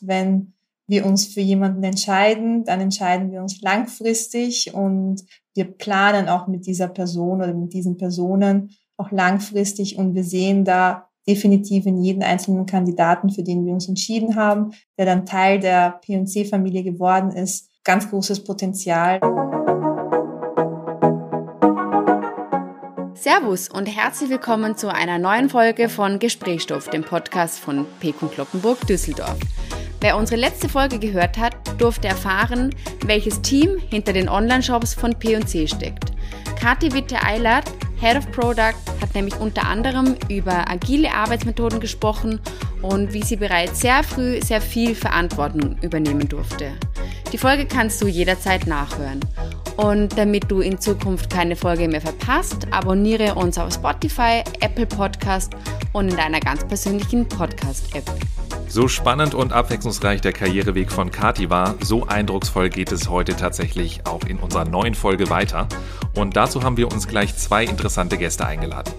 Wenn wir uns für jemanden entscheiden, dann entscheiden wir uns langfristig und wir planen auch mit dieser Person oder mit diesen Personen auch langfristig und wir sehen da definitiv in jeden einzelnen Kandidaten, für den wir uns entschieden haben, der dann Teil der P&C-Familie geworden ist, ganz großes Potenzial. Servus und herzlich willkommen zu einer neuen Folge von Gesprächsstoff, dem Podcast von Pekun Kloppenburg Düsseldorf. Wer unsere letzte Folge gehört hat, durfte erfahren, welches Team hinter den Online-Shops von P&C steckt. Kathi Witte-Eilert, Head of Product, hat nämlich unter anderem über agile Arbeitsmethoden gesprochen und wie sie bereits sehr früh sehr viel Verantwortung übernehmen durfte. Die Folge kannst du jederzeit nachhören. Und damit du in Zukunft keine Folge mehr verpasst, abonniere uns auf Spotify, Apple Podcast und in deiner ganz persönlichen Podcast-App. So spannend und abwechslungsreich der Karriereweg von Kati war, so eindrucksvoll geht es heute tatsächlich auch in unserer neuen Folge weiter. Und dazu haben wir uns gleich zwei interessante Gäste eingeladen.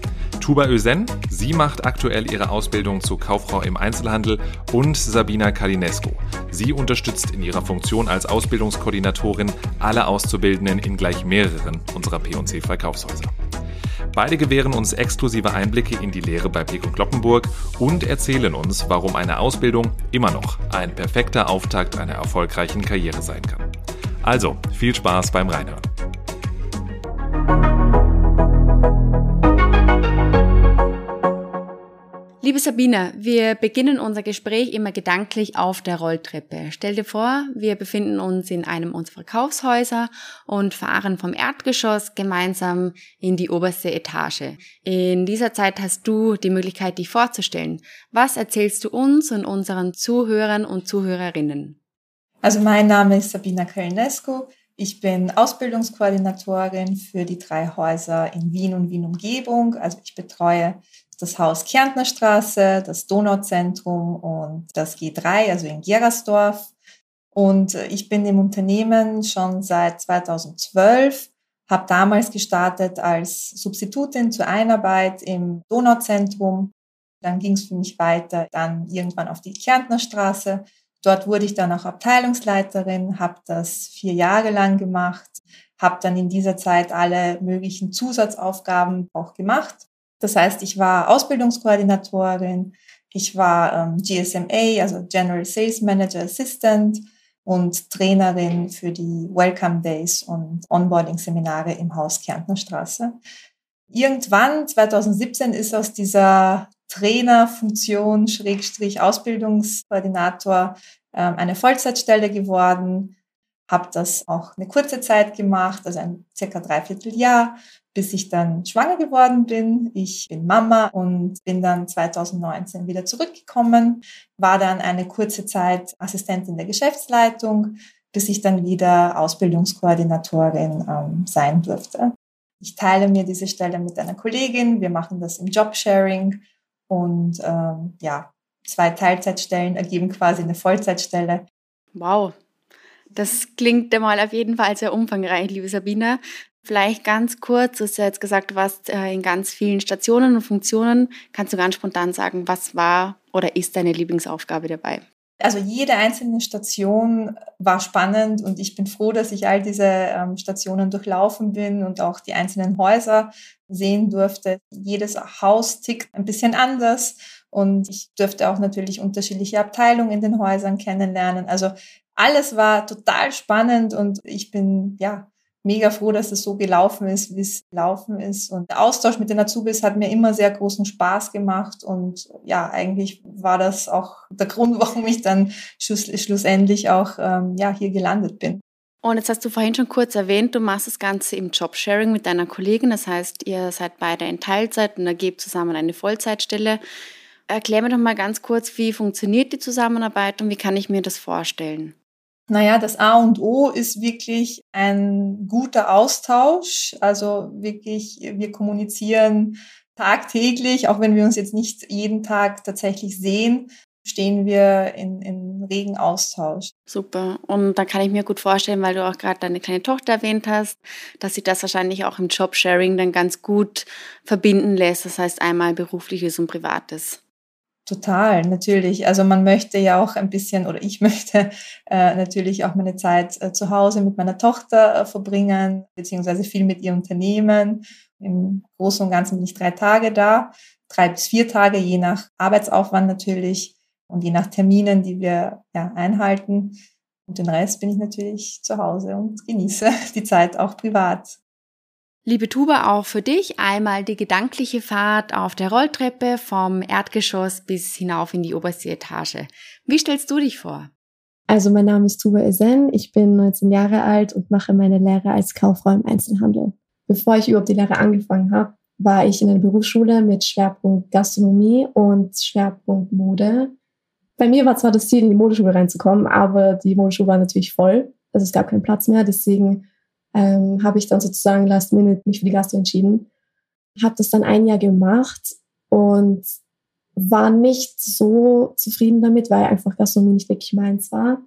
Tuba Özen, sie macht aktuell ihre Ausbildung zur Kauffrau im Einzelhandel und Sabina Kalinesco. Sie unterstützt in ihrer Funktion als Ausbildungskoordinatorin alle Auszubildenden in gleich mehreren unserer P&C Verkaufshäuser. Beide gewähren uns exklusive Einblicke in die Lehre bei Pico Kloppenburg und erzählen uns, warum eine Ausbildung immer noch ein perfekter Auftakt einer erfolgreichen Karriere sein kann. Also, viel Spaß beim Reinhören. Liebe Sabina, wir beginnen unser Gespräch immer gedanklich auf der Rolltreppe. Stell dir vor, wir befinden uns in einem unserer Verkaufshäuser und fahren vom Erdgeschoss gemeinsam in die oberste Etage. In dieser Zeit hast du die Möglichkeit, dich vorzustellen. Was erzählst du uns und unseren Zuhörern und Zuhörerinnen? Also mein Name ist Sabina Kölnesco. Ich bin Ausbildungskoordinatorin für die drei Häuser in Wien und Wien Umgebung. Also ich betreue das Haus Kärntner Straße, das Donauzentrum und das G3, also in Gerersdorf. Und äh, ich bin im Unternehmen schon seit 2012, habe damals gestartet als Substitutin zur Einarbeit im Donauzentrum. Dann ging es für mich weiter, dann irgendwann auf die Kärntner Straße. Dort wurde ich dann auch Abteilungsleiterin, habe das vier Jahre lang gemacht, habe dann in dieser Zeit alle möglichen Zusatzaufgaben auch gemacht das heißt, ich war Ausbildungskoordinatorin, ich war ähm, GSMA, also General Sales Manager Assistant und Trainerin für die Welcome Days und Onboarding-Seminare im Haus Kärntner Straße. Irgendwann, 2017, ist aus dieser Trainerfunktion, Schrägstrich Ausbildungskoordinator, ähm, eine Vollzeitstelle geworden. Habe das auch eine kurze Zeit gemacht, also ein circa dreiviertel Jahr bis ich dann schwanger geworden bin. Ich bin Mama und bin dann 2019 wieder zurückgekommen, war dann eine kurze Zeit Assistentin der Geschäftsleitung, bis ich dann wieder Ausbildungskoordinatorin ähm, sein durfte. Ich teile mir diese Stelle mit einer Kollegin. Wir machen das im Jobsharing und ähm, ja, zwei Teilzeitstellen ergeben quasi eine Vollzeitstelle. Wow, das klingt einmal auf jeden Fall sehr umfangreich, liebe Sabina. Vielleicht ganz kurz, du hast ja jetzt gesagt, du warst äh, in ganz vielen Stationen und Funktionen. Kannst du ganz spontan sagen, was war oder ist deine Lieblingsaufgabe dabei? Also jede einzelne Station war spannend und ich bin froh, dass ich all diese ähm, Stationen durchlaufen bin und auch die einzelnen Häuser sehen durfte. Jedes Haus tickt ein bisschen anders und ich durfte auch natürlich unterschiedliche Abteilungen in den Häusern kennenlernen. Also alles war total spannend und ich bin ja mega froh, dass es so gelaufen ist, wie es gelaufen ist. Und der Austausch mit den Azubis hat mir immer sehr großen Spaß gemacht. Und ja, eigentlich war das auch der Grund, warum ich dann schluss, schlussendlich auch ähm, ja, hier gelandet bin. Und jetzt hast du vorhin schon kurz erwähnt, du machst das Ganze im Jobsharing mit deiner Kollegin. Das heißt, ihr seid beide in Teilzeit und ergebt zusammen eine Vollzeitstelle. Erklär mir doch mal ganz kurz, wie funktioniert die Zusammenarbeit und wie kann ich mir das vorstellen? Naja, das A und O ist wirklich ein guter Austausch. Also wirklich, wir kommunizieren tagtäglich, auch wenn wir uns jetzt nicht jeden Tag tatsächlich sehen, stehen wir in, in regen Austausch. Super. Und da kann ich mir gut vorstellen, weil du auch gerade deine kleine Tochter erwähnt hast, dass sie das wahrscheinlich auch im Jobsharing dann ganz gut verbinden lässt. Das heißt einmal berufliches und privates. Total, natürlich. Also man möchte ja auch ein bisschen, oder ich möchte äh, natürlich auch meine Zeit äh, zu Hause mit meiner Tochter äh, verbringen, beziehungsweise viel mit ihr unternehmen. Im Großen und Ganzen bin ich drei Tage da, drei bis vier Tage, je nach Arbeitsaufwand natürlich und je nach Terminen, die wir ja, einhalten. Und den Rest bin ich natürlich zu Hause und genieße die Zeit auch privat. Liebe Tuba, auch für dich einmal die gedankliche Fahrt auf der Rolltreppe vom Erdgeschoss bis hinauf in die oberste Etage. Wie stellst du dich vor? Also mein Name ist Tuba Esen, ich bin 19 Jahre alt und mache meine Lehre als Kauffrau im Einzelhandel. Bevor ich überhaupt die Lehre angefangen habe, war ich in einer Berufsschule mit Schwerpunkt Gastronomie und Schwerpunkt Mode. Bei mir war zwar das Ziel, in die Modeschule reinzukommen, aber die Modeschule war natürlich voll. Also es gab keinen Platz mehr, deswegen ähm, habe ich dann sozusagen last minute mich für die Gastro entschieden. Habe das dann ein Jahr gemacht und war nicht so zufrieden damit, weil einfach Gastronomie nicht wirklich meins war.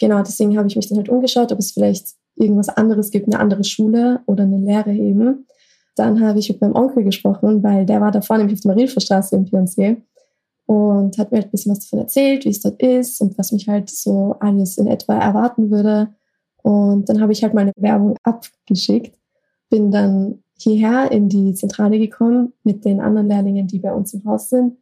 Genau, deswegen habe ich mich dann halt umgeschaut, ob es vielleicht irgendwas anderes gibt, eine andere Schule oder eine Lehre eben. Dann habe ich mit meinem Onkel gesprochen, weil der war da vorne nämlich auf der Marienstraße im P&C und hat mir halt ein bisschen was davon erzählt, wie es dort ist und was mich halt so alles in etwa erwarten würde. Und dann habe ich halt meine Werbung abgeschickt, bin dann hierher in die Zentrale gekommen mit den anderen Lehrlingen, die bei uns im Haus sind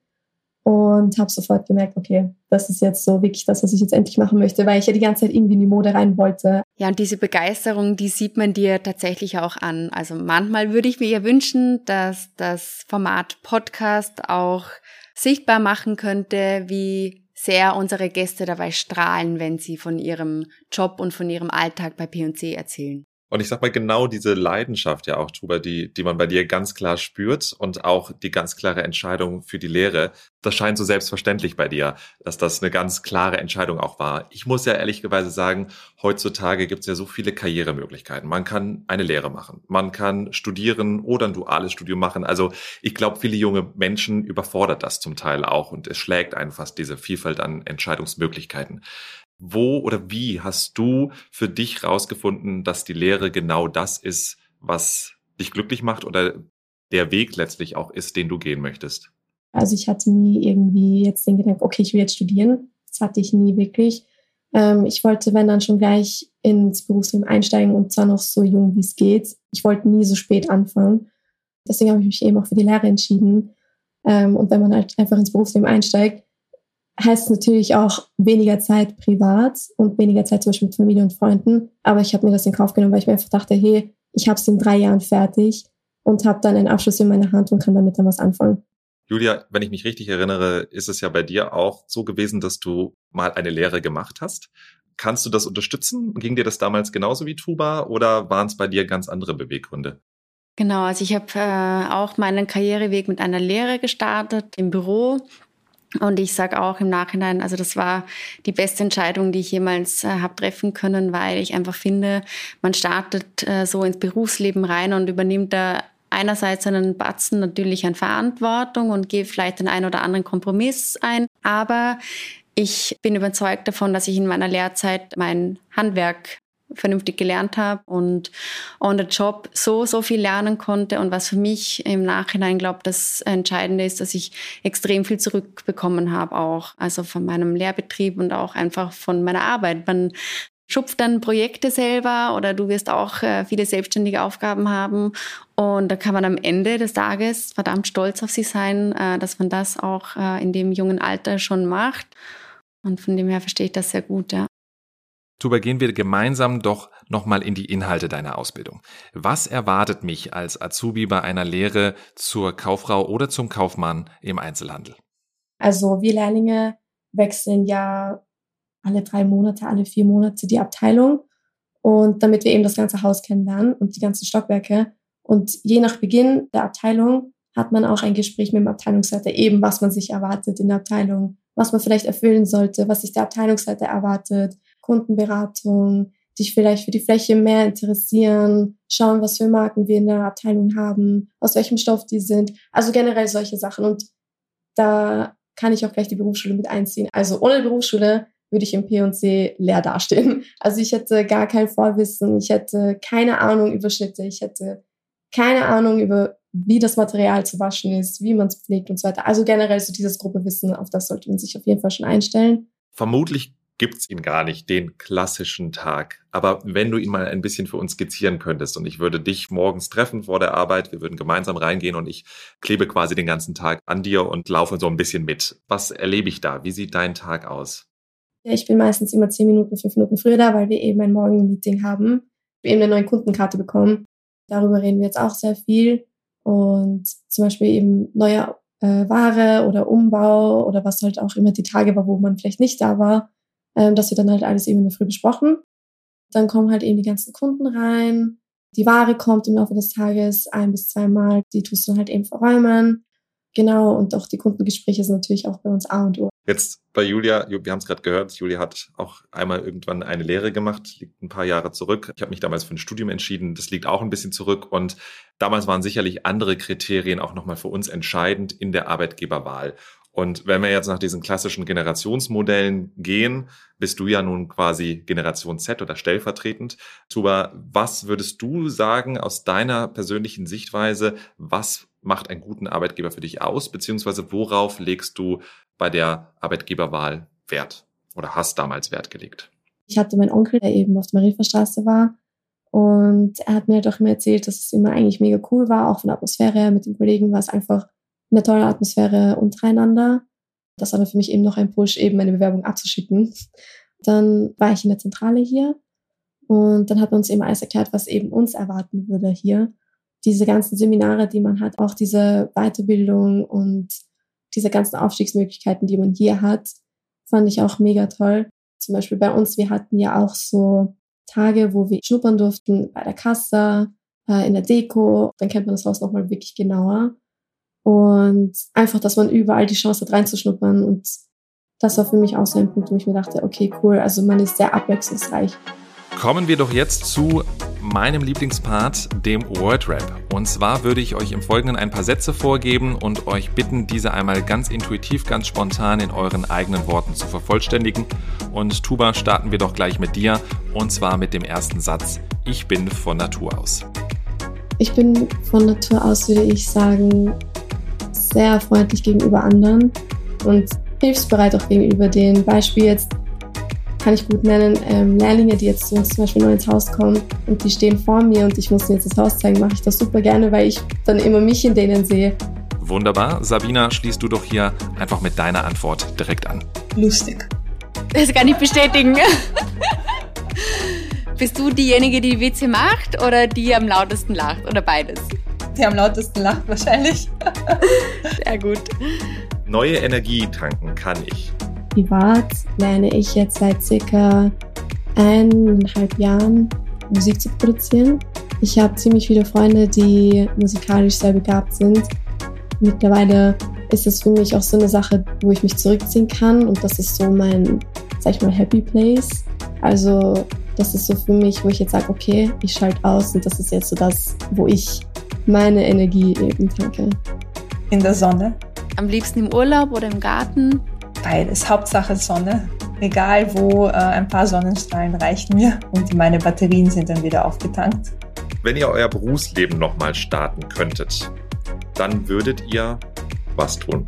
und habe sofort gemerkt, okay, das ist jetzt so wirklich das, was ich jetzt endlich machen möchte, weil ich ja die ganze Zeit irgendwie in die Mode rein wollte. Ja, und diese Begeisterung, die sieht man dir tatsächlich auch an. Also manchmal würde ich mir ja wünschen, dass das Format Podcast auch sichtbar machen könnte, wie sehr unsere Gäste dabei strahlen, wenn sie von ihrem Job und von ihrem Alltag bei P&C erzählen. Und ich sag mal, genau diese Leidenschaft ja auch, Tuba, die, die man bei dir ganz klar spürt und auch die ganz klare Entscheidung für die Lehre, das scheint so selbstverständlich bei dir, dass das eine ganz klare Entscheidung auch war. Ich muss ja ehrlicherweise sagen, heutzutage gibt es ja so viele Karrieremöglichkeiten. Man kann eine Lehre machen, man kann studieren oder ein duales Studium machen. Also ich glaube, viele junge Menschen überfordert das zum Teil auch und es schlägt einfach diese Vielfalt an Entscheidungsmöglichkeiten. Wo oder wie hast du für dich rausgefunden, dass die Lehre genau das ist, was dich glücklich macht oder der Weg letztlich auch ist, den du gehen möchtest? Also ich hatte nie irgendwie jetzt den Gedanken, okay, ich will jetzt studieren. Das hatte ich nie wirklich. Ähm, ich wollte, wenn dann schon gleich ins Berufsleben einsteigen und zwar noch so jung, wie es geht. Ich wollte nie so spät anfangen. Deswegen habe ich mich eben auch für die Lehre entschieden. Ähm, und wenn man halt einfach ins Berufsleben einsteigt, heißt natürlich auch weniger Zeit privat und weniger Zeit zum Beispiel mit Familie und Freunden. Aber ich habe mir das in Kauf genommen, weil ich mir einfach dachte, hey, ich habe es in drei Jahren fertig und habe dann einen Abschluss in meiner Hand und kann damit dann was anfangen. Julia, wenn ich mich richtig erinnere, ist es ja bei dir auch so gewesen, dass du mal eine Lehre gemacht hast. Kannst du das unterstützen? Ging dir das damals genauso wie Tuba oder waren es bei dir ganz andere Beweggründe? Genau, also ich habe äh, auch meinen Karriereweg mit einer Lehre gestartet im Büro und ich sage auch im Nachhinein, also das war die beste Entscheidung, die ich jemals äh, habe treffen können, weil ich einfach finde, man startet äh, so ins Berufsleben rein und übernimmt da einerseits einen Batzen natürlich an Verantwortung und geht vielleicht den einen oder anderen Kompromiss ein, aber ich bin überzeugt davon, dass ich in meiner Lehrzeit mein Handwerk vernünftig gelernt habe und on the job so, so viel lernen konnte. Und was für mich im Nachhinein, glaube das Entscheidende ist, dass ich extrem viel zurückbekommen habe auch. Also von meinem Lehrbetrieb und auch einfach von meiner Arbeit. Man schupft dann Projekte selber oder du wirst auch äh, viele selbstständige Aufgaben haben. Und da kann man am Ende des Tages verdammt stolz auf sich sein, äh, dass man das auch äh, in dem jungen Alter schon macht. Und von dem her verstehe ich das sehr gut, ja. Tuba, gehen wir gemeinsam doch nochmal in die Inhalte deiner Ausbildung. Was erwartet mich als Azubi bei einer Lehre zur Kauffrau oder zum Kaufmann im Einzelhandel? Also wir Lehrlinge wechseln ja alle drei Monate, alle vier Monate die Abteilung. Und damit wir eben das ganze Haus kennenlernen und die ganzen Stockwerke. Und je nach Beginn der Abteilung hat man auch ein Gespräch mit dem Abteilungsleiter, eben was man sich erwartet in der Abteilung, was man vielleicht erfüllen sollte, was sich der Abteilungsleiter erwartet, Kundenberatung, dich vielleicht für die Fläche mehr interessieren, schauen, was für Marken wir in der Abteilung haben, aus welchem Stoff die sind. Also generell solche Sachen. Und da kann ich auch gleich die Berufsschule mit einziehen. Also ohne Berufsschule würde ich im P&C leer dastehen. Also ich hätte gar kein Vorwissen, ich hätte keine Ahnung über Schnitte, ich hätte keine Ahnung über wie das Material zu waschen ist, wie man es pflegt und so weiter. Also generell so dieses Gruppewissen, auf das sollte man sich auf jeden Fall schon einstellen. Vermutlich gibt's ihn gar nicht, den klassischen Tag. Aber wenn du ihn mal ein bisschen für uns skizzieren könntest und ich würde dich morgens treffen vor der Arbeit, wir würden gemeinsam reingehen und ich klebe quasi den ganzen Tag an dir und laufe so ein bisschen mit. Was erlebe ich da? Wie sieht dein Tag aus? Ja, ich bin meistens immer zehn Minuten, fünf Minuten früher da, weil wir eben ein Morgenmeeting haben. Wir eben eine neue Kundenkarte bekommen. Darüber reden wir jetzt auch sehr viel. Und zum Beispiel eben neue äh, Ware oder Umbau oder was halt auch immer die Tage war, wo man vielleicht nicht da war ähm, das wird dann halt alles eben in der Früh besprochen. Dann kommen halt eben die ganzen Kunden rein. Die Ware kommt im Laufe des Tages ein bis zweimal. Die tust du halt eben verräumen. Genau, und auch die Kundengespräche sind natürlich auch bei uns A und O. Jetzt bei Julia, wir haben es gerade gehört, Julia hat auch einmal irgendwann eine Lehre gemacht, liegt ein paar Jahre zurück. Ich habe mich damals für ein Studium entschieden, das liegt auch ein bisschen zurück. Und damals waren sicherlich andere Kriterien auch nochmal für uns entscheidend in der Arbeitgeberwahl. Und wenn wir jetzt nach diesen klassischen Generationsmodellen gehen, bist du ja nun quasi Generation Z oder stellvertretend. Tuba, was würdest du sagen aus deiner persönlichen Sichtweise, was macht einen guten Arbeitgeber für dich aus, beziehungsweise worauf legst du bei der Arbeitgeberwahl Wert oder hast damals Wert gelegt? Ich hatte meinen Onkel, der eben auf der Marienstraße war. Und er hat mir doch immer erzählt, dass es immer eigentlich mega cool war, auch von der Atmosphäre. Mit den Kollegen war es einfach eine tolle Atmosphäre untereinander. Das war für mich eben noch ein Push, eben meine Bewerbung abzuschicken. Dann war ich in der Zentrale hier und dann hat man uns eben alles erklärt, was eben uns erwarten würde hier. Diese ganzen Seminare, die man hat, auch diese Weiterbildung und diese ganzen Aufstiegsmöglichkeiten, die man hier hat, fand ich auch mega toll. Zum Beispiel bei uns, wir hatten ja auch so Tage, wo wir schnuppern durften bei der Kasse, äh, in der Deko. Dann kennt man das Haus nochmal wirklich genauer. Und einfach, dass man überall die Chance hat reinzuschnuppern. Und das war für mich auch so ein Punkt, wo ich mir dachte, okay, cool, also man ist sehr abwechslungsreich. Kommen wir doch jetzt zu meinem Lieblingspart, dem Wordrap. Und zwar würde ich euch im Folgenden ein paar Sätze vorgeben und euch bitten, diese einmal ganz intuitiv, ganz spontan in euren eigenen Worten zu vervollständigen. Und Tuba, starten wir doch gleich mit dir. Und zwar mit dem ersten Satz. Ich bin von Natur aus. Ich bin von Natur aus, würde ich sagen, sehr freundlich gegenüber anderen und hilfsbereit auch gegenüber denen. Beispiel jetzt kann ich gut nennen, ähm, Lehrlinge, die jetzt zu uns zum Beispiel neu ins Haus kommen und die stehen vor mir und ich muss ihnen jetzt das Haus zeigen, mache ich das super gerne, weil ich dann immer mich in denen sehe. Wunderbar. Sabina, schließt du doch hier einfach mit deiner Antwort direkt an. Lustig. Das kann ich bestätigen. Bist du diejenige, die WC macht oder die am lautesten lacht oder beides? Die am lautesten lacht wahrscheinlich. Sehr gut. Neue Energie tanken kann ich. Privat lerne ich jetzt seit circa eineinhalb Jahren Musik zu produzieren. Ich habe ziemlich viele Freunde, die musikalisch sehr begabt sind. Mittlerweile ist es für mich auch so eine Sache, wo ich mich zurückziehen kann und das ist so mein, sag ich mal, Happy Place. Also das ist so für mich, wo ich jetzt sage, okay, ich schalte aus und das ist jetzt so das, wo ich meine Energie eben tanke. In der Sonne. Am liebsten im Urlaub oder im Garten? Beides. Hauptsache Sonne. Egal wo, äh, ein paar Sonnenstrahlen reichen mir und meine Batterien sind dann wieder aufgetankt. Wenn ihr euer Berufsleben nochmal starten könntet, dann würdet ihr was tun?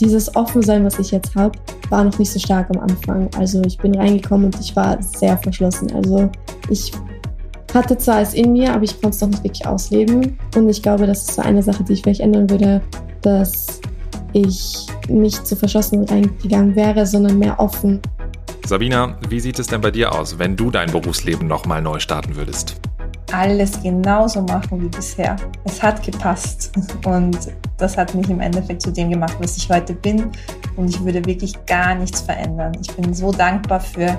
Dieses Offensein, was ich jetzt habe, war noch nicht so stark am Anfang. Also ich bin reingekommen und ich war sehr verschlossen. Also ich hatte zwar es in mir, aber ich konnte es noch nicht wirklich ausleben. Und ich glaube, das ist so eine Sache, die ich vielleicht ändern würde, dass ich nicht zu verschlossen reingegangen wäre, sondern mehr offen. Sabina, wie sieht es denn bei dir aus, wenn du dein Berufsleben nochmal neu starten würdest? Alles genauso machen wie bisher. Es hat gepasst und das hat mich im Endeffekt zu dem gemacht, was ich heute bin. Und ich würde wirklich gar nichts verändern. Ich bin so dankbar für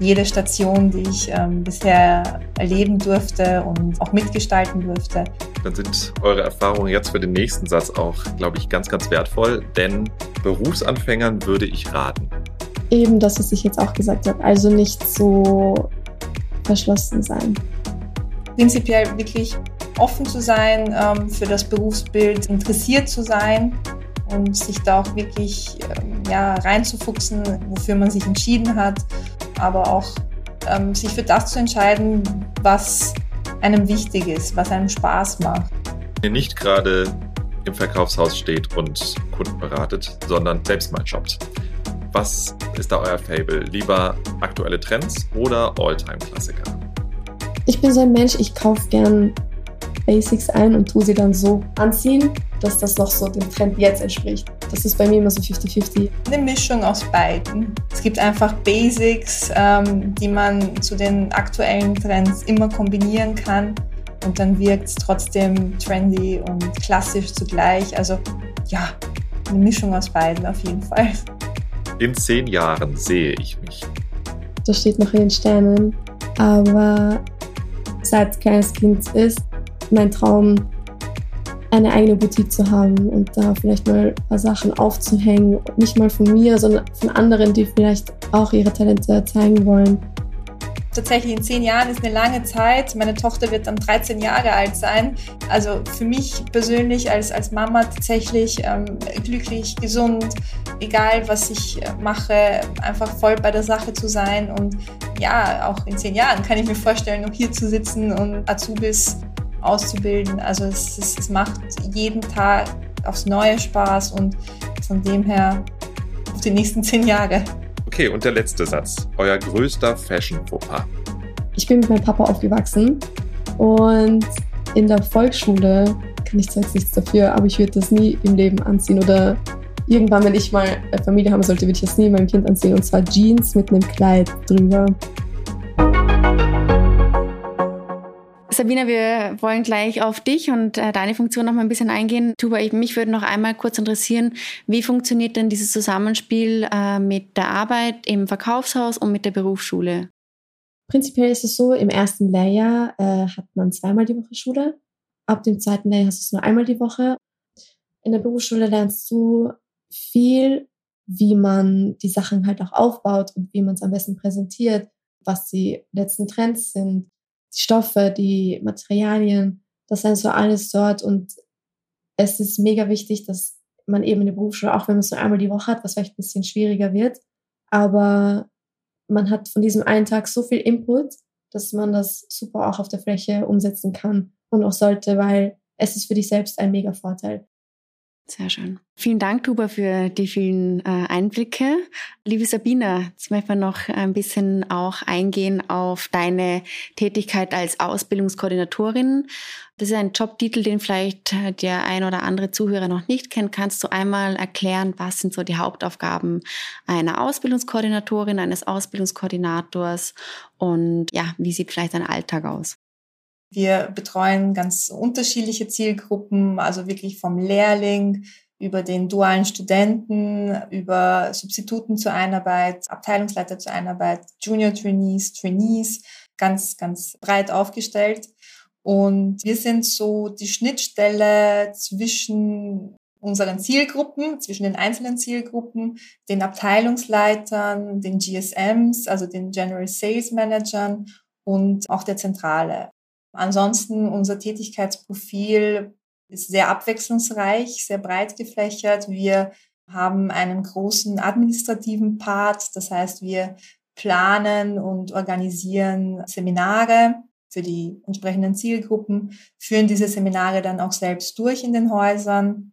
jede Station, die ich ähm, bisher erleben durfte und auch mitgestalten durfte. Dann sind eure Erfahrungen jetzt für den nächsten Satz auch, glaube ich, ganz, ganz wertvoll, denn Berufsanfängern würde ich raten. Eben das, was ich jetzt auch gesagt habe. Also nicht so verschlossen sein. Prinzipiell wirklich offen zu sein ähm, für das Berufsbild, interessiert zu sein und sich da auch wirklich ähm, ja, reinzufuchsen, wofür man sich entschieden hat aber auch ähm, sich für das zu entscheiden, was einem wichtig ist, was einem Spaß macht. ihr nicht gerade im Verkaufshaus steht und Kunden beratet, sondern selbst mal shoppt. Was ist da euer Fable? Lieber aktuelle Trends oder Alltime-Klassiker? Ich bin so ein Mensch, ich kaufe gern Basics ein und tue sie dann so anziehen, dass das noch so dem Trend jetzt entspricht. Das ist bei mir immer so 50-50. Eine Mischung aus beiden. Es gibt einfach Basics, ähm, die man zu den aktuellen Trends immer kombinieren kann und dann wirkt es trotzdem trendy und klassisch zugleich. Also ja, eine Mischung aus beiden auf jeden Fall. In zehn Jahren sehe ich mich. Das steht noch in den Sternen. Aber seit kleines Kind ist mein Traum, eine eigene Boutique zu haben und da vielleicht mal ein paar Sachen aufzuhängen. Nicht mal von mir, sondern von anderen, die vielleicht auch ihre Talente zeigen wollen tatsächlich in zehn Jahren ist eine lange Zeit. Meine Tochter wird dann 13 Jahre alt sein. Also für mich persönlich als, als Mama tatsächlich ähm, glücklich, gesund, egal was ich äh, mache, einfach voll bei der Sache zu sein. Und ja, auch in zehn Jahren kann ich mir vorstellen, noch hier zu sitzen und Azubis auszubilden. Also es, es, es macht jeden Tag aufs Neue Spaß und von dem her auf die nächsten zehn Jahre. Okay, und der letzte Satz. Euer größter Fashion-Fauxpas. Ich bin mit meinem Papa aufgewachsen und in der Volksschule kann ich zwar jetzt nichts dafür, aber ich würde das nie im Leben anziehen oder irgendwann, wenn ich mal eine Familie haben sollte, würde ich das nie meinem Kind anziehen und zwar Jeans mit einem Kleid drüber. Sabina, wir wollen gleich auf dich und äh, deine Funktion noch mal ein bisschen eingehen. Tuba, ich, mich würde noch einmal kurz interessieren, wie funktioniert denn dieses Zusammenspiel äh, mit der Arbeit im Verkaufshaus und mit der Berufsschule? Prinzipiell ist es so, im ersten Lehrjahr äh, hat man zweimal die Woche Schule. Ab dem zweiten Lehrjahr hast du es nur einmal die Woche. In der Berufsschule lernst du viel, wie man die Sachen halt auch aufbaut und wie man es am besten präsentiert, was die letzten Trends sind, die Stoffe, die Materialien, das ist so alles dort und es ist mega wichtig, dass man eben in der Berufsschule, auch wenn man es nur einmal die Woche hat, was vielleicht ein bisschen schwieriger wird, aber man hat von diesem einen Tag so viel Input, dass man das super auch auf der Fläche umsetzen kann und auch sollte, weil es ist für dich selbst ein mega Vorteil. Sehr schön. Vielen Dank, Tuba, für die vielen äh, Einblicke. Liebe Sabina, jetzt möchten wir noch ein bisschen auch eingehen auf deine Tätigkeit als Ausbildungskoordinatorin. Das ist ein Jobtitel, den vielleicht der ein oder andere Zuhörer noch nicht kennt. Kannst du einmal erklären, was sind so die Hauptaufgaben einer Ausbildungskoordinatorin, eines Ausbildungskoordinators und ja, wie sieht vielleicht dein Alltag aus? Wir betreuen ganz unterschiedliche Zielgruppen, also wirklich vom Lehrling über den dualen Studenten, über Substituten zur Einarbeit, Abteilungsleiter zur Einarbeit, Junior Trainees, Trainees, ganz, ganz breit aufgestellt. Und wir sind so die Schnittstelle zwischen unseren Zielgruppen, zwischen den einzelnen Zielgruppen, den Abteilungsleitern, den GSMs, also den General Sales Managern und auch der Zentrale. Ansonsten unser Tätigkeitsprofil ist sehr abwechslungsreich, sehr breit gefächert. Wir haben einen großen administrativen Part, das heißt, wir planen und organisieren Seminare für die entsprechenden Zielgruppen, führen diese Seminare dann auch selbst durch in den Häusern,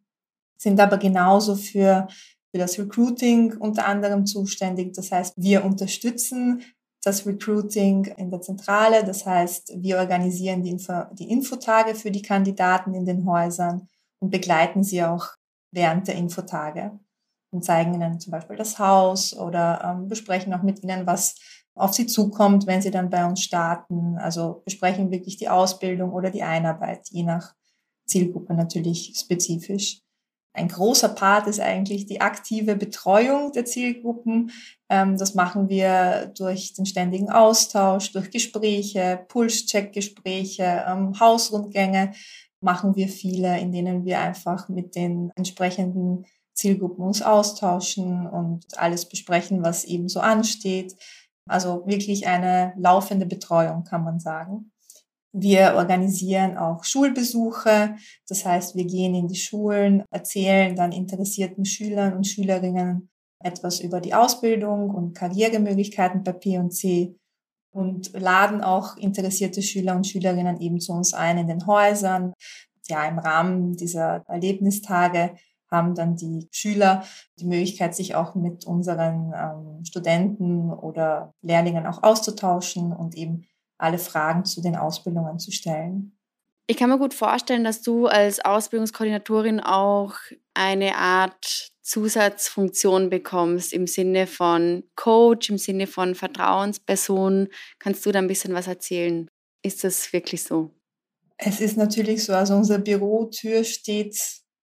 sind aber genauso für, für das Recruiting unter anderem zuständig. Das heißt, wir unterstützen das Recruiting in der Zentrale. Das heißt, wir organisieren die, Info die Infotage für die Kandidaten in den Häusern und begleiten sie auch während der Infotage und zeigen ihnen zum Beispiel das Haus oder ähm, besprechen auch mit ihnen, was auf sie zukommt, wenn sie dann bei uns starten. Also besprechen wirklich die Ausbildung oder die Einarbeit, je nach Zielgruppe natürlich spezifisch. Ein großer Part ist eigentlich die aktive Betreuung der Zielgruppen. Ähm, das machen wir durch den ständigen Austausch, durch Gespräche, Pulscheck-Gespräche, ähm, Hausrundgänge machen wir viele, in denen wir einfach mit den entsprechenden Zielgruppen uns austauschen und alles besprechen, was eben so ansteht. Also wirklich eine laufende Betreuung, kann man sagen. Wir organisieren auch Schulbesuche. Das heißt, wir gehen in die Schulen, erzählen dann interessierten Schülern und Schülerinnen etwas über die Ausbildung und Karrieremöglichkeiten bei P&C und laden auch interessierte Schüler und Schülerinnen eben zu uns ein in den Häusern, ja, im Rahmen dieser Erlebnistage haben dann die Schüler die Möglichkeit, sich auch mit unseren ähm, Studenten oder Lehrlingen auch auszutauschen und eben alle Fragen zu den Ausbildungen zu stellen. Ich kann mir gut vorstellen, dass du als Ausbildungskoordinatorin auch eine Art Zusatzfunktion bekommst im Sinne von Coach, im Sinne von Vertrauensperson. Kannst du da ein bisschen was erzählen? Ist das wirklich so? Es ist natürlich so, also unsere Bürotür steht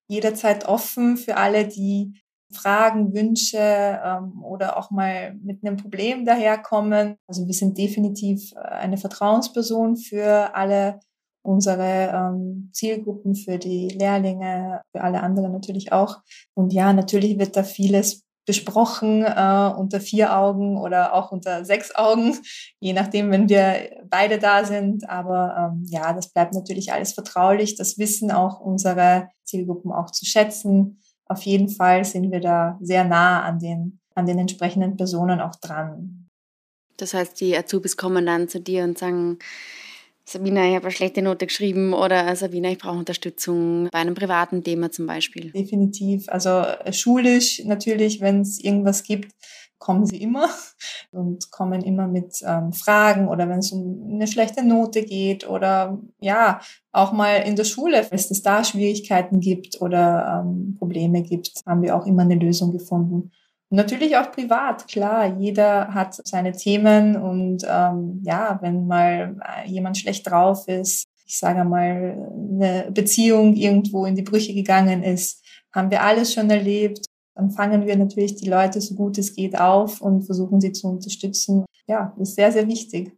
jederzeit offen für alle, die Fragen, Wünsche ähm, oder auch mal mit einem Problem daherkommen. Also wir sind definitiv äh, eine Vertrauensperson für alle unsere ähm, Zielgruppen, für die Lehrlinge, für alle anderen natürlich auch. Und ja, natürlich wird da vieles besprochen äh, unter vier Augen oder auch unter sechs Augen, je nachdem, wenn wir beide da sind. Aber ähm, ja, das bleibt natürlich alles vertraulich. Das wissen auch unsere Zielgruppen auch zu schätzen. Auf jeden Fall sind wir da sehr nah an den, an den entsprechenden Personen auch dran. Das heißt, die Azubis kommen dann zu dir und sagen, Sabina, ich habe eine schlechte Note geschrieben oder Sabina, ich brauche Unterstützung bei einem privaten Thema zum Beispiel. Definitiv. Also äh, schulisch natürlich, wenn es irgendwas gibt, kommen sie immer und kommen immer mit ähm, Fragen oder wenn es um eine schlechte Note geht oder ja, auch mal in der Schule, wenn es da Schwierigkeiten gibt oder ähm, Probleme gibt, haben wir auch immer eine Lösung gefunden. Natürlich auch privat, klar. Jeder hat seine Themen und ähm, ja, wenn mal jemand schlecht drauf ist, ich sage mal, eine Beziehung irgendwo in die Brüche gegangen ist, haben wir alles schon erlebt. Dann fangen wir natürlich die Leute so gut es geht auf und versuchen sie zu unterstützen. Ja, das ist sehr, sehr wichtig.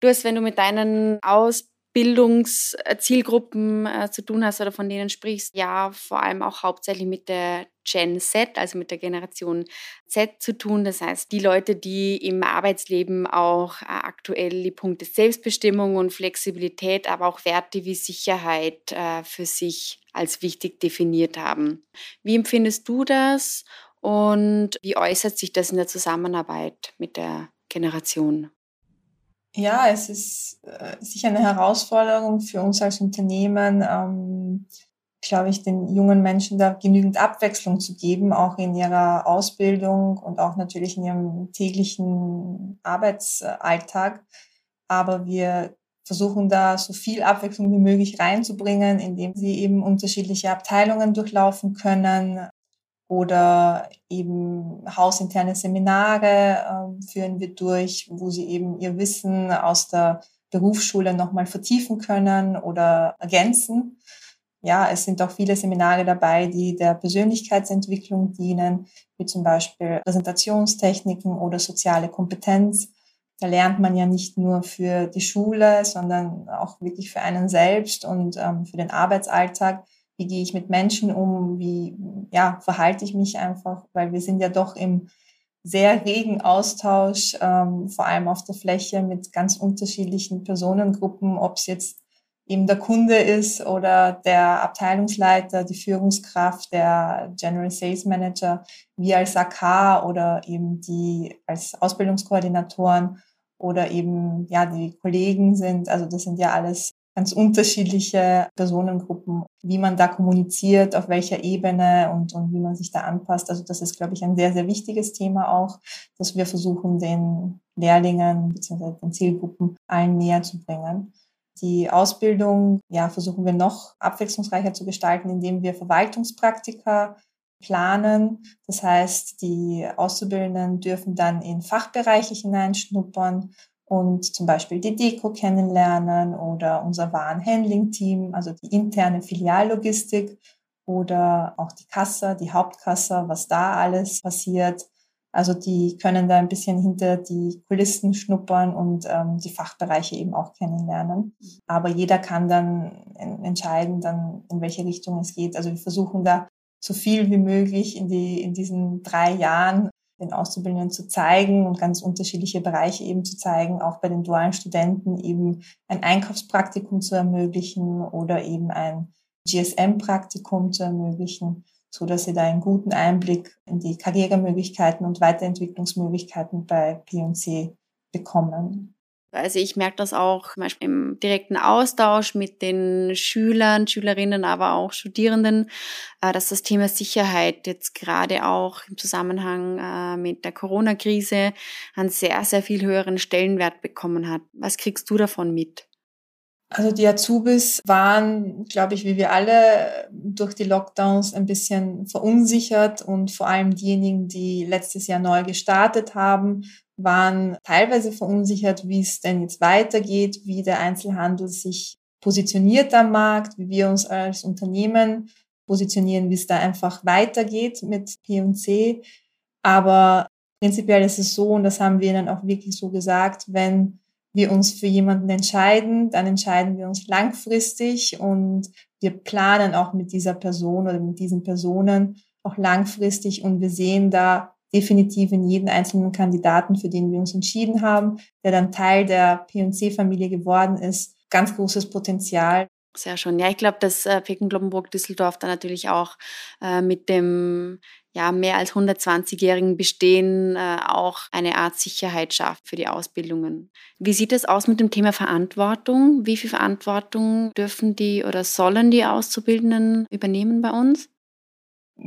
Du hast, wenn du mit deinen Aus Bildungszielgruppen äh, zu tun hast oder von denen sprichst, ja, vor allem auch hauptsächlich mit der Gen Z, also mit der Generation Z zu tun. Das heißt, die Leute, die im Arbeitsleben auch äh, aktuell die Punkte Selbstbestimmung und Flexibilität, aber auch Werte wie Sicherheit äh, für sich als wichtig definiert haben. Wie empfindest du das und wie äußert sich das in der Zusammenarbeit mit der Generation? Ja, es ist äh, sicher eine Herausforderung für uns als Unternehmen, ähm, glaube ich, den jungen Menschen da genügend Abwechslung zu geben, auch in ihrer Ausbildung und auch natürlich in ihrem täglichen Arbeitsalltag. Aber wir versuchen da so viel Abwechslung wie möglich reinzubringen, indem sie eben unterschiedliche Abteilungen durchlaufen können, oder eben hausinterne Seminare äh, führen wir durch, wo sie eben ihr Wissen aus der Berufsschule nochmal vertiefen können oder ergänzen. Ja, es sind auch viele Seminare dabei, die der Persönlichkeitsentwicklung dienen, wie zum Beispiel Präsentationstechniken oder soziale Kompetenz. Da lernt man ja nicht nur für die Schule, sondern auch wirklich für einen selbst und ähm, für den Arbeitsalltag wie gehe ich mit Menschen um, wie ja, verhalte ich mich einfach, weil wir sind ja doch im sehr regen Austausch, ähm, vor allem auf der Fläche mit ganz unterschiedlichen Personengruppen, ob es jetzt eben der Kunde ist oder der Abteilungsleiter, die Führungskraft, der General Sales Manager, wir als AK oder eben die als Ausbildungskoordinatoren oder eben ja die Kollegen sind. Also das sind ja alles ganz unterschiedliche Personengruppen, wie man da kommuniziert, auf welcher Ebene und, und wie man sich da anpasst. Also das ist, glaube ich, ein sehr, sehr wichtiges Thema auch, dass wir versuchen, den Lehrlingen bzw. den Zielgruppen allen näher zu bringen. Die Ausbildung, ja, versuchen wir noch abwechslungsreicher zu gestalten, indem wir Verwaltungspraktika planen. Das heißt, die Auszubildenden dürfen dann in Fachbereiche hineinschnuppern und zum Beispiel die Deko kennenlernen oder unser Warenhandling-Team, also die interne Filiallogistik oder auch die Kasse, die Hauptkasse, was da alles passiert. Also die können da ein bisschen hinter die Kulissen schnuppern und ähm, die Fachbereiche eben auch kennenlernen. Aber jeder kann dann entscheiden, dann in welche Richtung es geht. Also wir versuchen da so viel wie möglich in die in diesen drei Jahren den Auszubildenden zu zeigen und ganz unterschiedliche Bereiche eben zu zeigen, auch bei den dualen Studenten eben ein Einkaufspraktikum zu ermöglichen oder eben ein GSM-Praktikum zu ermöglichen, so dass sie da einen guten Einblick in die Karrieremöglichkeiten und Weiterentwicklungsmöglichkeiten bei P&C bekommen. Also ich merke das auch zum Beispiel im direkten Austausch mit den Schülern, Schülerinnen, aber auch Studierenden, äh, dass das Thema Sicherheit jetzt gerade auch im Zusammenhang äh, mit der Corona-Krise einen sehr, sehr viel höheren Stellenwert bekommen hat. Was kriegst du davon mit? Also die Azubis waren, glaube ich, wie wir alle durch die Lockdowns ein bisschen verunsichert und vor allem diejenigen, die letztes Jahr neu gestartet haben, waren teilweise verunsichert, wie es denn jetzt weitergeht, wie der Einzelhandel sich positioniert am Markt, wie wir uns als Unternehmen positionieren, wie es da einfach weitergeht mit P&C. Aber prinzipiell ist es so, und das haben wir ihnen auch wirklich so gesagt, wenn wir uns für jemanden entscheiden, dann entscheiden wir uns langfristig und wir planen auch mit dieser Person oder mit diesen Personen auch langfristig und wir sehen da definitiv in jeden einzelnen Kandidaten, für den wir uns entschieden haben, der dann Teil der P&C-Familie geworden ist, ganz großes Potenzial. Sehr schön. Ja, ich glaube, dass äh, Peking-Kloppenburg Düsseldorf da natürlich auch äh, mit dem ja, mehr als 120-jährigen Bestehen äh, auch eine Art Sicherheit schafft für die Ausbildungen. Wie sieht es aus mit dem Thema Verantwortung? Wie viel Verantwortung dürfen die oder sollen die Auszubildenden übernehmen bei uns?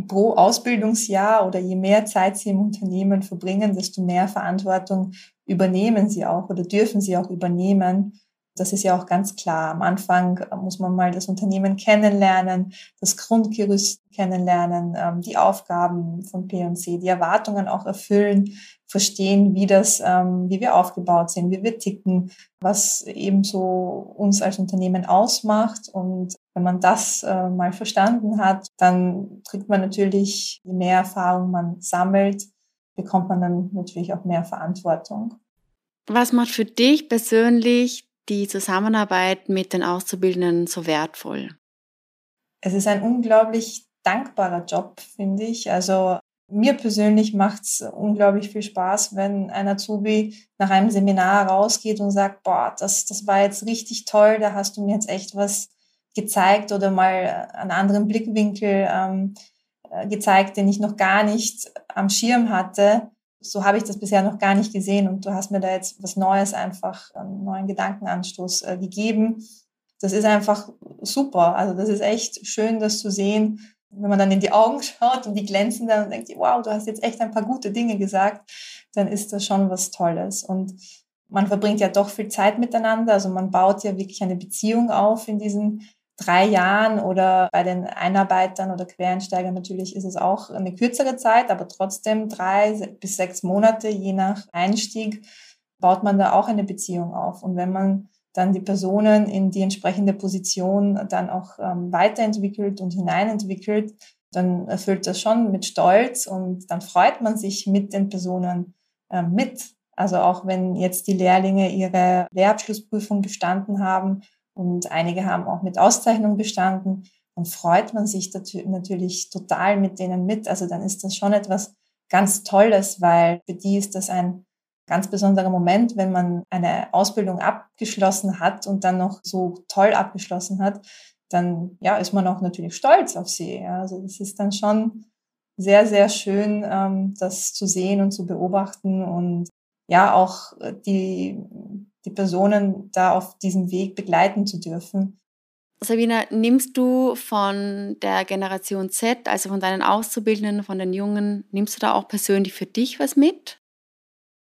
Pro Ausbildungsjahr oder je mehr Zeit sie im Unternehmen verbringen, desto mehr Verantwortung übernehmen sie auch oder dürfen sie auch übernehmen. Das ist ja auch ganz klar. Am Anfang muss man mal das Unternehmen kennenlernen, das Grundgerüst kennenlernen, ähm, die Aufgaben von P&C, die Erwartungen auch erfüllen, verstehen, wie das, ähm, wie wir aufgebaut sind, wie wir ticken, was eben so uns als Unternehmen ausmacht und wenn man das äh, mal verstanden hat, dann kriegt man natürlich, je mehr Erfahrung man sammelt, bekommt man dann natürlich auch mehr Verantwortung. Was macht für dich persönlich die Zusammenarbeit mit den Auszubildenden so wertvoll? Es ist ein unglaublich dankbarer Job, finde ich. Also mir persönlich macht es unglaublich viel Spaß, wenn ein Azubi nach einem Seminar rausgeht und sagt, boah, das, das war jetzt richtig toll, da hast du mir jetzt echt was gezeigt oder mal einen anderen Blickwinkel ähm, äh, gezeigt, den ich noch gar nicht am Schirm hatte. So habe ich das bisher noch gar nicht gesehen und du hast mir da jetzt was Neues einfach, einen neuen Gedankenanstoß äh, gegeben. Das ist einfach super. Also das ist echt schön, das zu sehen, wenn man dann in die Augen schaut und die glänzen dann und denkt, wow, du hast jetzt echt ein paar gute Dinge gesagt, dann ist das schon was Tolles. Und man verbringt ja doch viel Zeit miteinander. Also man baut ja wirklich eine Beziehung auf in diesen drei Jahren oder bei den Einarbeitern oder Quereinsteigern natürlich ist es auch eine kürzere Zeit, aber trotzdem drei bis sechs Monate, je nach Einstieg, baut man da auch eine Beziehung auf. Und wenn man dann die Personen in die entsprechende Position dann auch ähm, weiterentwickelt und hineinentwickelt, dann erfüllt das schon mit Stolz und dann freut man sich mit den Personen äh, mit. Also auch wenn jetzt die Lehrlinge ihre Lehrabschlussprüfung bestanden haben, und einige haben auch mit Auszeichnung bestanden, dann freut man sich natürlich total mit denen mit. Also dann ist das schon etwas ganz Tolles, weil für die ist das ein ganz besonderer Moment, wenn man eine Ausbildung abgeschlossen hat und dann noch so toll abgeschlossen hat, dann ja, ist man auch natürlich stolz auf sie. Ja. Also das ist dann schon sehr, sehr schön, ähm, das zu sehen und zu beobachten und ja, auch die die Personen da auf diesem Weg begleiten zu dürfen. Sabina, nimmst du von der Generation Z, also von deinen Auszubildenden, von den Jungen, nimmst du da auch persönlich für dich was mit?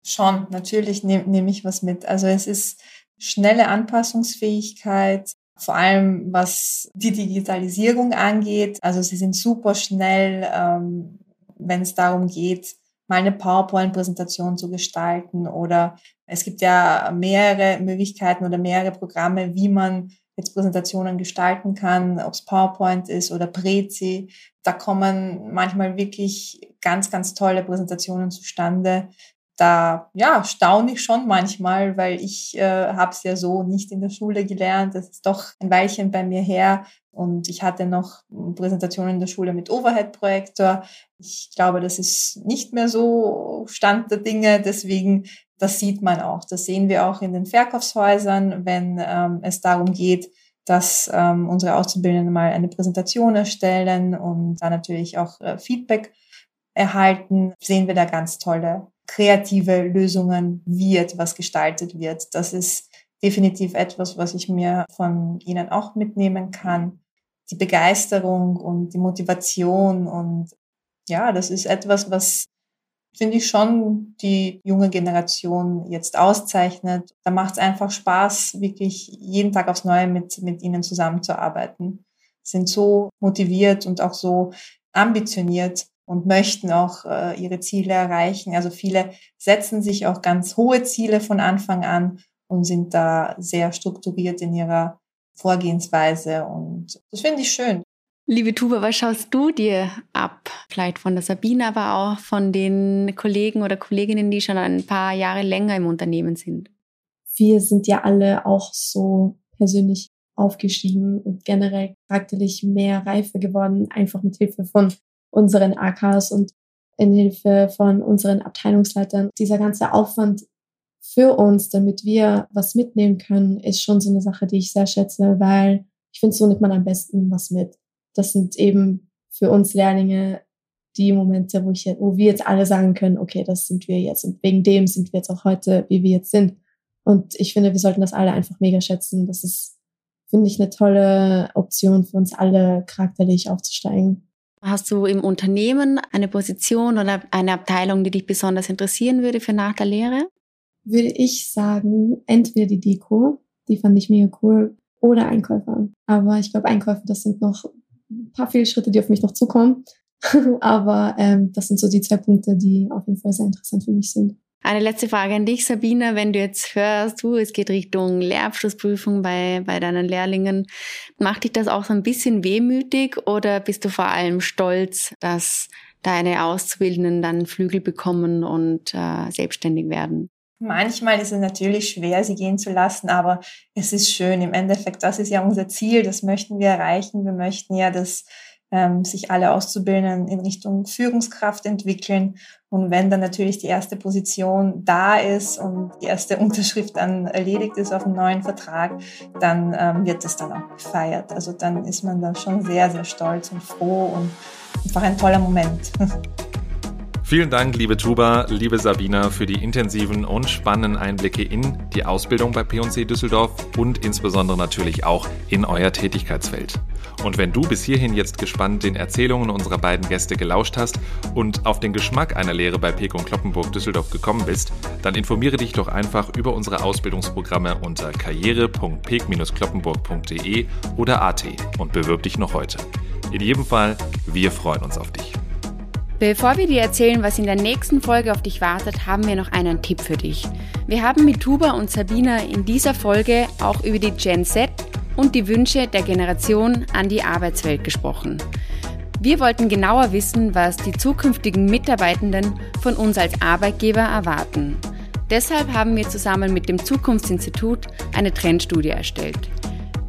Schon, natürlich nehme nehm ich was mit. Also es ist schnelle Anpassungsfähigkeit, vor allem was die Digitalisierung angeht. Also sie sind super schnell, ähm, wenn es darum geht, mal eine PowerPoint-Präsentation zu gestalten oder es gibt ja mehrere Möglichkeiten oder mehrere Programme, wie man jetzt Präsentationen gestalten kann, ob es PowerPoint ist oder Prezi. Da kommen manchmal wirklich ganz, ganz tolle Präsentationen zustande. Da ja, staune ich schon manchmal, weil ich äh, habe es ja so nicht in der Schule gelernt. Das ist doch ein Weilchen bei mir her. Und ich hatte noch Präsentationen in der Schule mit Overhead-Projektor. Ich glaube, das ist nicht mehr so Stand der Dinge. Deswegen, das sieht man auch. Das sehen wir auch in den Verkaufshäusern, wenn ähm, es darum geht, dass ähm, unsere Auszubildenden mal eine Präsentation erstellen und da natürlich auch äh, Feedback erhalten, sehen wir da ganz tolle kreative Lösungen, wie etwas gestaltet wird. Das ist definitiv etwas, was ich mir von Ihnen auch mitnehmen kann. Die Begeisterung und die Motivation und ja, das ist etwas, was finde ich schon die junge Generation jetzt auszeichnet. Da macht es einfach Spaß, wirklich jeden Tag aufs Neue mit, mit ihnen zusammenzuarbeiten. Sind so motiviert und auch so ambitioniert und möchten auch äh, ihre Ziele erreichen. Also viele setzen sich auch ganz hohe Ziele von Anfang an und sind da sehr strukturiert in ihrer Vorgehensweise und das finde ich schön. Liebe Tuba, was schaust du dir ab? Vielleicht von der Sabine, aber auch von den Kollegen oder Kolleginnen, die schon ein paar Jahre länger im Unternehmen sind. Wir sind ja alle auch so persönlich aufgestiegen und generell charakterlich mehr reifer geworden, einfach mit Hilfe von unseren AKs und in Hilfe von unseren Abteilungsleitern. Dieser ganze Aufwand für uns, damit wir was mitnehmen können, ist schon so eine Sache, die ich sehr schätze, weil ich finde, so nimmt man am besten was mit. Das sind eben für uns Lehrlinge die Momente, wo ich, wo wir jetzt alle sagen können, okay, das sind wir jetzt und wegen dem sind wir jetzt auch heute, wie wir jetzt sind. Und ich finde, wir sollten das alle einfach mega schätzen. Das ist, finde ich, eine tolle Option für uns alle, charakterlich aufzusteigen. Hast du im Unternehmen eine Position oder eine Abteilung, die dich besonders interessieren würde für nach der Lehre? Würde ich sagen, entweder die Deko, die fand ich mega cool, oder Einkäufer. Aber ich glaube, Einkäufer, das sind noch ein paar Fehlschritte, die auf mich noch zukommen. Aber ähm, das sind so die zwei Punkte, die auf jeden Fall sehr interessant für mich sind. Eine letzte Frage an dich, Sabina. Wenn du jetzt hörst, du, es geht Richtung Lehrabschlussprüfung bei, bei deinen Lehrlingen, macht dich das auch so ein bisschen wehmütig oder bist du vor allem stolz, dass deine Auszubildenden dann Flügel bekommen und äh, selbstständig werden? Manchmal ist es natürlich schwer, sie gehen zu lassen, aber es ist schön. Im Endeffekt, das ist ja unser Ziel, das möchten wir erreichen. Wir möchten ja, dass ähm, sich alle Auszubildenden in Richtung Führungskraft entwickeln. Und wenn dann natürlich die erste Position da ist und die erste Unterschrift dann erledigt ist auf einen neuen Vertrag, dann ähm, wird das dann auch gefeiert. Also dann ist man da schon sehr, sehr stolz und froh und einfach ein toller Moment. Vielen Dank, liebe Tuba, liebe Sabina, für die intensiven und spannenden Einblicke in die Ausbildung bei P&C Düsseldorf und insbesondere natürlich auch in euer Tätigkeitsfeld. Und wenn du bis hierhin jetzt gespannt den Erzählungen unserer beiden Gäste gelauscht hast und auf den Geschmack einer Lehre bei Pekon Kloppenburg Düsseldorf gekommen bist, dann informiere dich doch einfach über unsere Ausbildungsprogramme unter karriere.pek-kloppenburg.de oder AT und bewirb dich noch heute. In jedem Fall, wir freuen uns auf dich. Bevor wir dir erzählen, was in der nächsten Folge auf dich wartet, haben wir noch einen Tipp für dich. Wir haben mit Tuba und Sabina in dieser Folge auch über die Gen Z und die Wünsche der Generation an die Arbeitswelt gesprochen. Wir wollten genauer wissen, was die zukünftigen Mitarbeitenden von uns als Arbeitgeber erwarten. Deshalb haben wir zusammen mit dem Zukunftsinstitut eine Trendstudie erstellt.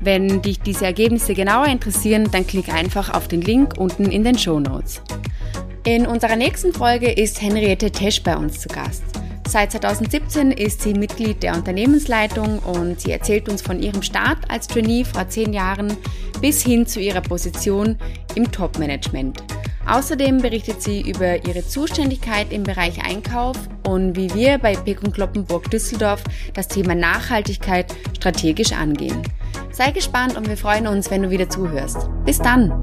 Wenn dich diese Ergebnisse genauer interessieren, dann klick einfach auf den Link unten in den Show Notes. In unserer nächsten Folge ist Henriette Tesch bei uns zu Gast. Seit 2017 ist sie Mitglied der Unternehmensleitung und sie erzählt uns von ihrem Start als Trainee vor zehn Jahren bis hin zu ihrer Position im Top-Management. Außerdem berichtet sie über ihre Zuständigkeit im Bereich Einkauf und wie wir bei Pekun Kloppenburg Düsseldorf das Thema Nachhaltigkeit strategisch angehen. Sei gespannt und wir freuen uns, wenn du wieder zuhörst. Bis dann!